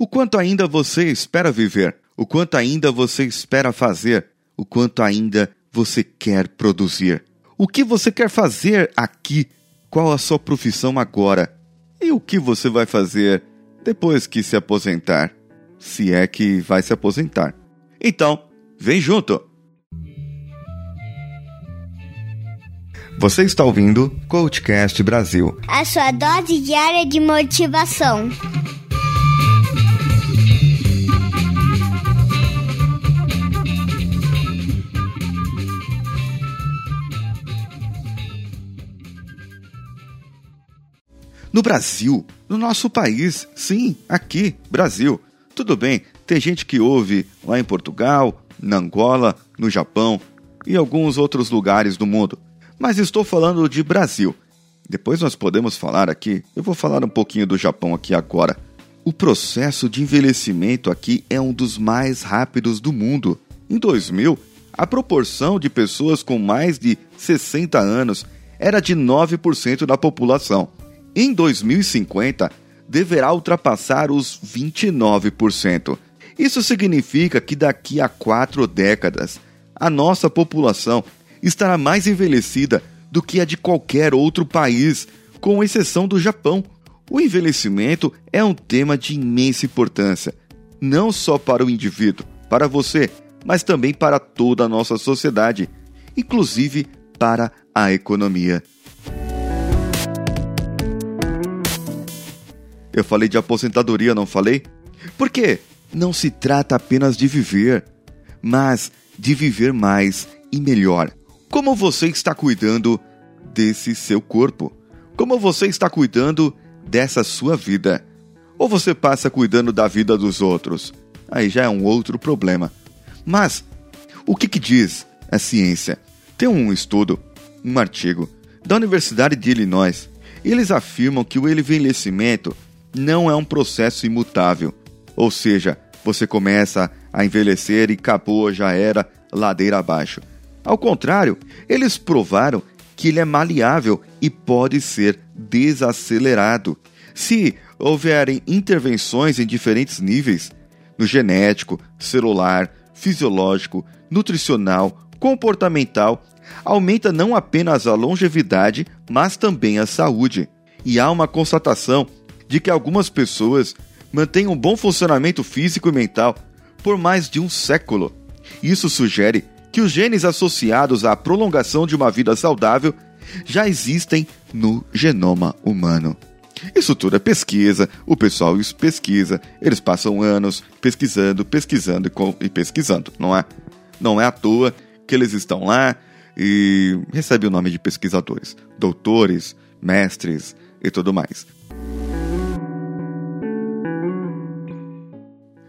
O quanto ainda você espera viver? O quanto ainda você espera fazer? O quanto ainda você quer produzir? O que você quer fazer aqui? Qual a sua profissão agora? E o que você vai fazer depois que se aposentar? Se é que vai se aposentar. Então, vem junto! Você está ouvindo Coachcast Brasil a sua dose diária de motivação. No Brasil, no nosso país, sim, aqui, Brasil. Tudo bem, tem gente que ouve lá em Portugal, na Angola, no Japão e alguns outros lugares do mundo mas estou falando de Brasil. Depois nós podemos falar aqui, eu vou falar um pouquinho do Japão aqui agora. O processo de envelhecimento aqui é um dos mais rápidos do mundo. Em 2000, a proporção de pessoas com mais de 60 anos era de 9% da população. Em 2050, deverá ultrapassar os 29%. Isso significa que daqui a quatro décadas, a nossa população estará mais envelhecida do que a de qualquer outro país, com exceção do Japão. O envelhecimento é um tema de imensa importância, não só para o indivíduo, para você, mas também para toda a nossa sociedade, inclusive para a economia. Eu falei de aposentadoria, não falei? Porque não se trata apenas de viver, mas de viver mais e melhor. Como você está cuidando desse seu corpo? Como você está cuidando dessa sua vida? Ou você passa cuidando da vida dos outros? Aí já é um outro problema. Mas o que, que diz a ciência? Tem um estudo, um artigo da Universidade de Illinois. Eles afirmam que o envelhecimento não é um processo imutável. Ou seja, você começa a envelhecer e acabou, já era ladeira abaixo. Ao contrário, eles provaram que ele é maleável e pode ser desacelerado. Se houverem intervenções em diferentes níveis no genético, celular, fisiológico, nutricional, comportamental, aumenta não apenas a longevidade, mas também a saúde. E há uma constatação de que algumas pessoas mantêm um bom funcionamento físico e mental por mais de um século. Isso sugere que os genes associados à prolongação de uma vida saudável já existem no genoma humano. Isso tudo é pesquisa, o pessoal pesquisa, eles passam anos pesquisando, pesquisando e pesquisando, não é? Não é à toa que eles estão lá e recebem o nome de pesquisadores, doutores, mestres e tudo mais.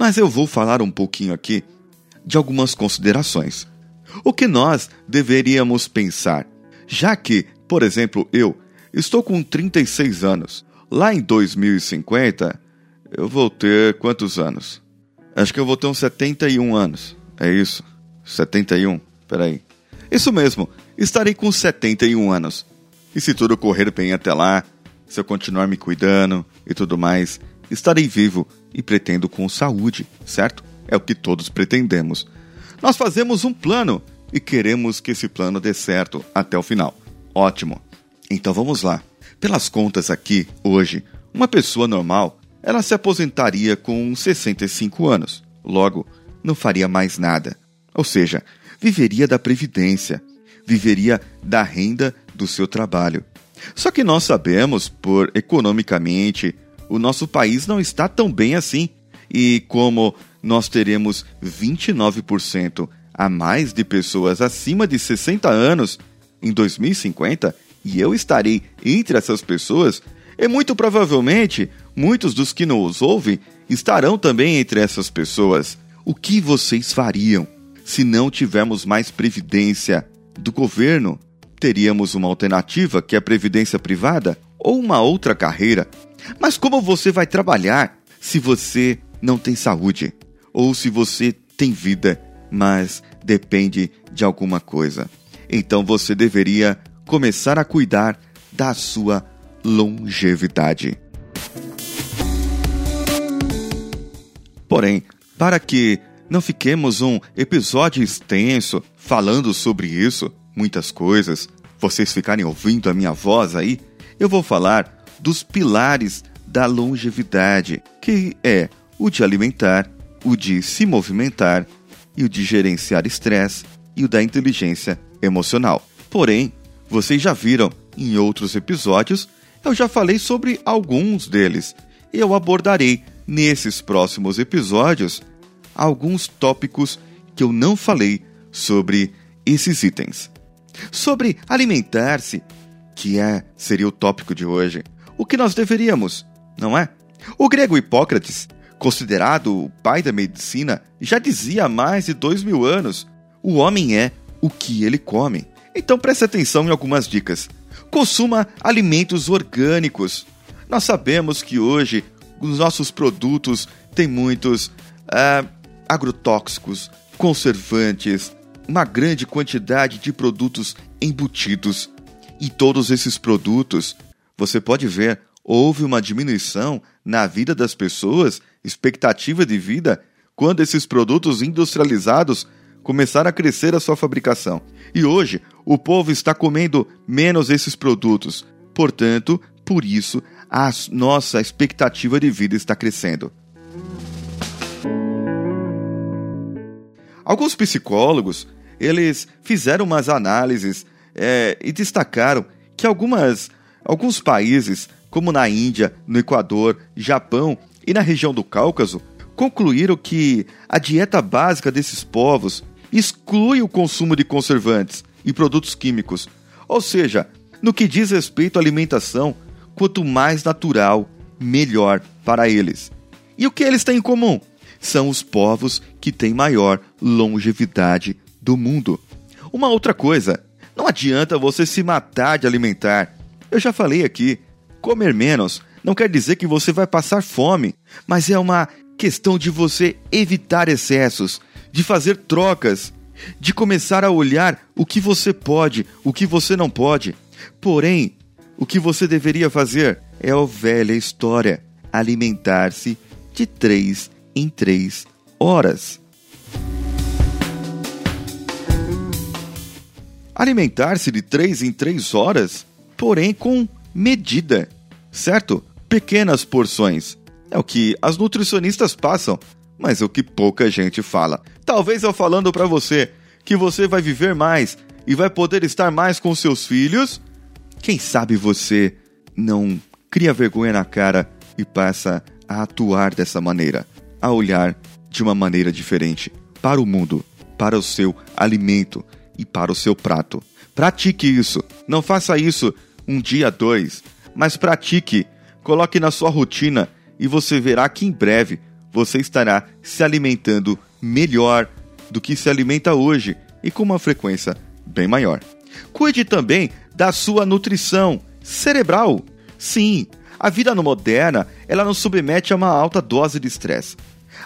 Mas eu vou falar um pouquinho aqui de algumas considerações. O que nós deveríamos pensar? Já que, por exemplo, eu estou com 36 anos, lá em 2050 eu vou ter quantos anos? Acho que eu vou ter uns 71 anos. É isso? 71? Peraí. Isso mesmo, estarei com 71 anos. E se tudo correr bem até lá, se eu continuar me cuidando e tudo mais, estarei vivo e pretendo com saúde, certo? É o que todos pretendemos. Nós fazemos um plano e queremos que esse plano dê certo até o final. Ótimo. Então vamos lá. Pelas contas aqui, hoje, uma pessoa normal, ela se aposentaria com 65 anos. Logo, não faria mais nada. Ou seja, viveria da previdência, viveria da renda do seu trabalho. Só que nós sabemos, por economicamente, o nosso país não está tão bem assim. E como nós teremos 29% a mais de pessoas acima de 60 anos em 2050 e eu estarei entre essas pessoas, e muito provavelmente muitos dos que nos ouvem estarão também entre essas pessoas. O que vocês fariam se não tivermos mais previdência do governo? Teríamos uma alternativa que é a previdência privada ou uma outra carreira. Mas como você vai trabalhar se você não tem saúde? Ou se você tem vida, mas depende de alguma coisa. Então você deveria começar a cuidar da sua longevidade. Porém, para que não fiquemos um episódio extenso falando sobre isso, muitas coisas, vocês ficarem ouvindo a minha voz aí, eu vou falar dos pilares da longevidade, que é o de alimentar, o de se movimentar e o de gerenciar estresse e o da inteligência emocional. Porém, vocês já viram em outros episódios, eu já falei sobre alguns deles. Eu abordarei nesses próximos episódios alguns tópicos que eu não falei sobre esses itens. Sobre alimentar-se, que é seria o tópico de hoje. O que nós deveríamos, não é? O grego Hipócrates, considerado o pai da medicina, já dizia há mais de dois mil anos: o homem é o que ele come. Então preste atenção em algumas dicas. Consuma alimentos orgânicos. Nós sabemos que hoje os nossos produtos têm muitos uh, agrotóxicos, conservantes, uma grande quantidade de produtos embutidos. E todos esses produtos, você pode ver, houve uma diminuição na vida das pessoas, expectativa de vida, quando esses produtos industrializados começaram a crescer a sua fabricação. E hoje, o povo está comendo menos esses produtos. Portanto, por isso, a nossa expectativa de vida está crescendo. Alguns psicólogos eles fizeram umas análises é, e destacaram que algumas, alguns países, como na Índia, no Equador, Japão e na região do Cáucaso, concluíram que a dieta básica desses povos exclui o consumo de conservantes e produtos químicos. Ou seja, no que diz respeito à alimentação, quanto mais natural, melhor para eles. E o que eles têm em comum? São os povos que têm maior longevidade do mundo. Uma outra coisa, não adianta você se matar de alimentar. Eu já falei aqui, comer menos não quer dizer que você vai passar fome, mas é uma questão de você evitar excessos, de fazer trocas, de começar a olhar o que você pode, o que você não pode. Porém, o que você deveria fazer é a velha história: alimentar-se de três em três horas. Alimentar-se de três em três horas, porém com medida, certo? Pequenas porções. É o que as nutricionistas passam mas o que pouca gente fala. Talvez eu falando para você que você vai viver mais e vai poder estar mais com seus filhos, quem sabe você não cria vergonha na cara e passa a atuar dessa maneira, a olhar de uma maneira diferente para o mundo, para o seu alimento e para o seu prato. Pratique isso. Não faça isso um dia, dois, mas pratique. Coloque na sua rotina e você verá que em breve você estará se alimentando melhor do que se alimenta hoje e com uma frequência bem maior. Cuide também da sua nutrição cerebral. Sim, a vida no moderna, ela nos submete a uma alta dose de estresse.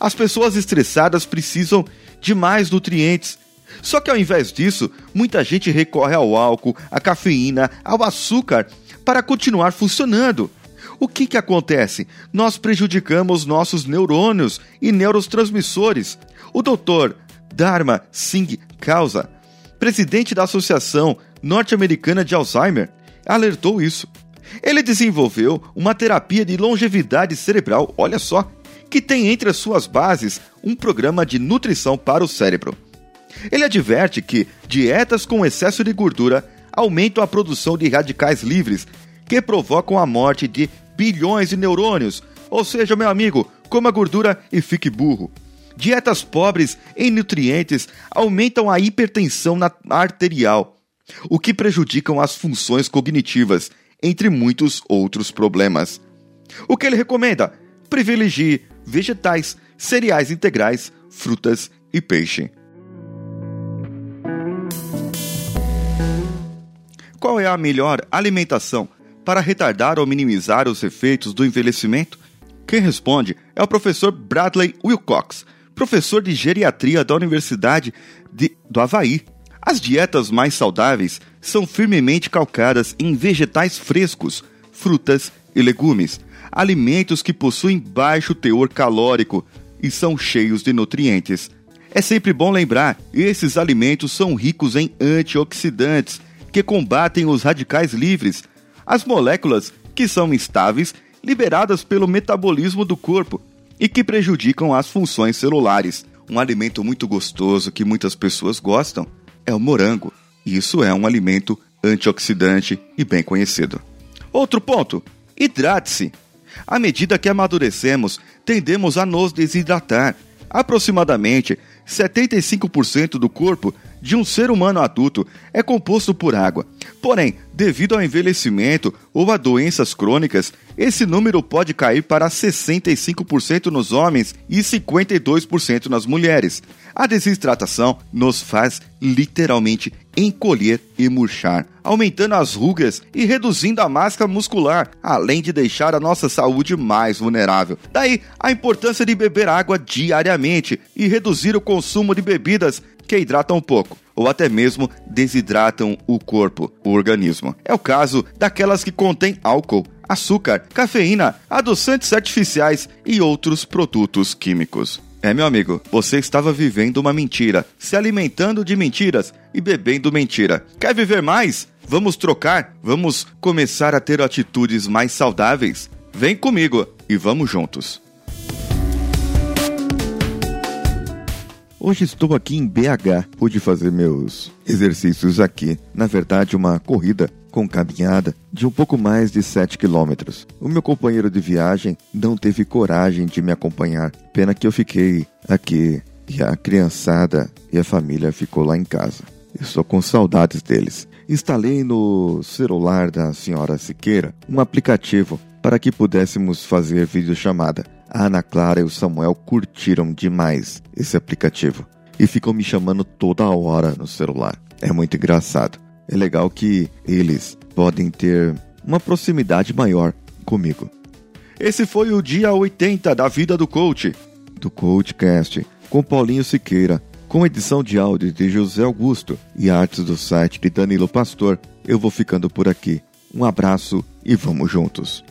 As pessoas estressadas precisam de mais nutrientes. Só que ao invés disso, muita gente recorre ao álcool, à cafeína, ao açúcar para continuar funcionando. O que, que acontece? Nós prejudicamos nossos neurônios e neurotransmissores. O Dr. Dharma Singh Kausa, presidente da Associação Norte-Americana de Alzheimer, alertou isso. Ele desenvolveu uma terapia de longevidade cerebral, olha só, que tem entre as suas bases um programa de nutrição para o cérebro. Ele adverte que dietas com excesso de gordura aumentam a produção de radicais livres, que provocam a morte de bilhões de neurônios. Ou seja, meu amigo, coma gordura e fique burro. Dietas pobres em nutrientes aumentam a hipertensão arterial, o que prejudicam as funções cognitivas, entre muitos outros problemas. O que ele recomenda? Privilegie vegetais, cereais integrais, frutas e peixe. É a melhor alimentação para retardar ou minimizar os efeitos do envelhecimento? Quem responde é o professor Bradley Wilcox, professor de geriatria da Universidade de, do Havaí. As dietas mais saudáveis são firmemente calcadas em vegetais frescos, frutas e legumes, alimentos que possuem baixo teor calórico e são cheios de nutrientes. É sempre bom lembrar, esses alimentos são ricos em antioxidantes, que combatem os radicais livres, as moléculas que são instáveis liberadas pelo metabolismo do corpo e que prejudicam as funções celulares. Um alimento muito gostoso que muitas pessoas gostam é o morango. Isso é um alimento antioxidante e bem conhecido. Outro ponto: hidrate-se. À medida que amadurecemos, tendemos a nos desidratar. Aproximadamente 75% do corpo de um ser humano adulto é composto por água. Porém, devido ao envelhecimento ou a doenças crônicas, esse número pode cair para 65% nos homens e 52% nas mulheres. A desidratação nos faz literalmente encolher e murchar, aumentando as rugas e reduzindo a massa muscular, além de deixar a nossa saúde mais vulnerável. Daí a importância de beber água diariamente e reduzir o consumo de bebidas que hidratam um pouco ou até mesmo desidratam o corpo, o organismo. É o caso daquelas que contêm álcool, açúcar, cafeína, adoçantes artificiais e outros produtos químicos. É, meu amigo, você estava vivendo uma mentira, se alimentando de mentiras e bebendo mentira. Quer viver mais? Vamos trocar? Vamos começar a ter atitudes mais saudáveis? Vem comigo e vamos juntos. Hoje estou aqui em BH. Pude fazer meus exercícios aqui. Na verdade, uma corrida com caminhada de um pouco mais de 7 quilômetros. O meu companheiro de viagem não teve coragem de me acompanhar. Pena que eu fiquei aqui e a criançada e a família ficou lá em casa. Estou com saudades deles. Instalei no celular da senhora Siqueira um aplicativo para que pudéssemos fazer videochamada. A Ana Clara e o Samuel curtiram demais esse aplicativo e ficam me chamando toda hora no celular. É muito engraçado. É legal que eles podem ter uma proximidade maior comigo. Esse foi o dia 80 da vida do coach, do Coachcast, com Paulinho Siqueira, com edição de áudio de José Augusto e artes do site de Danilo Pastor. Eu vou ficando por aqui. Um abraço e vamos juntos.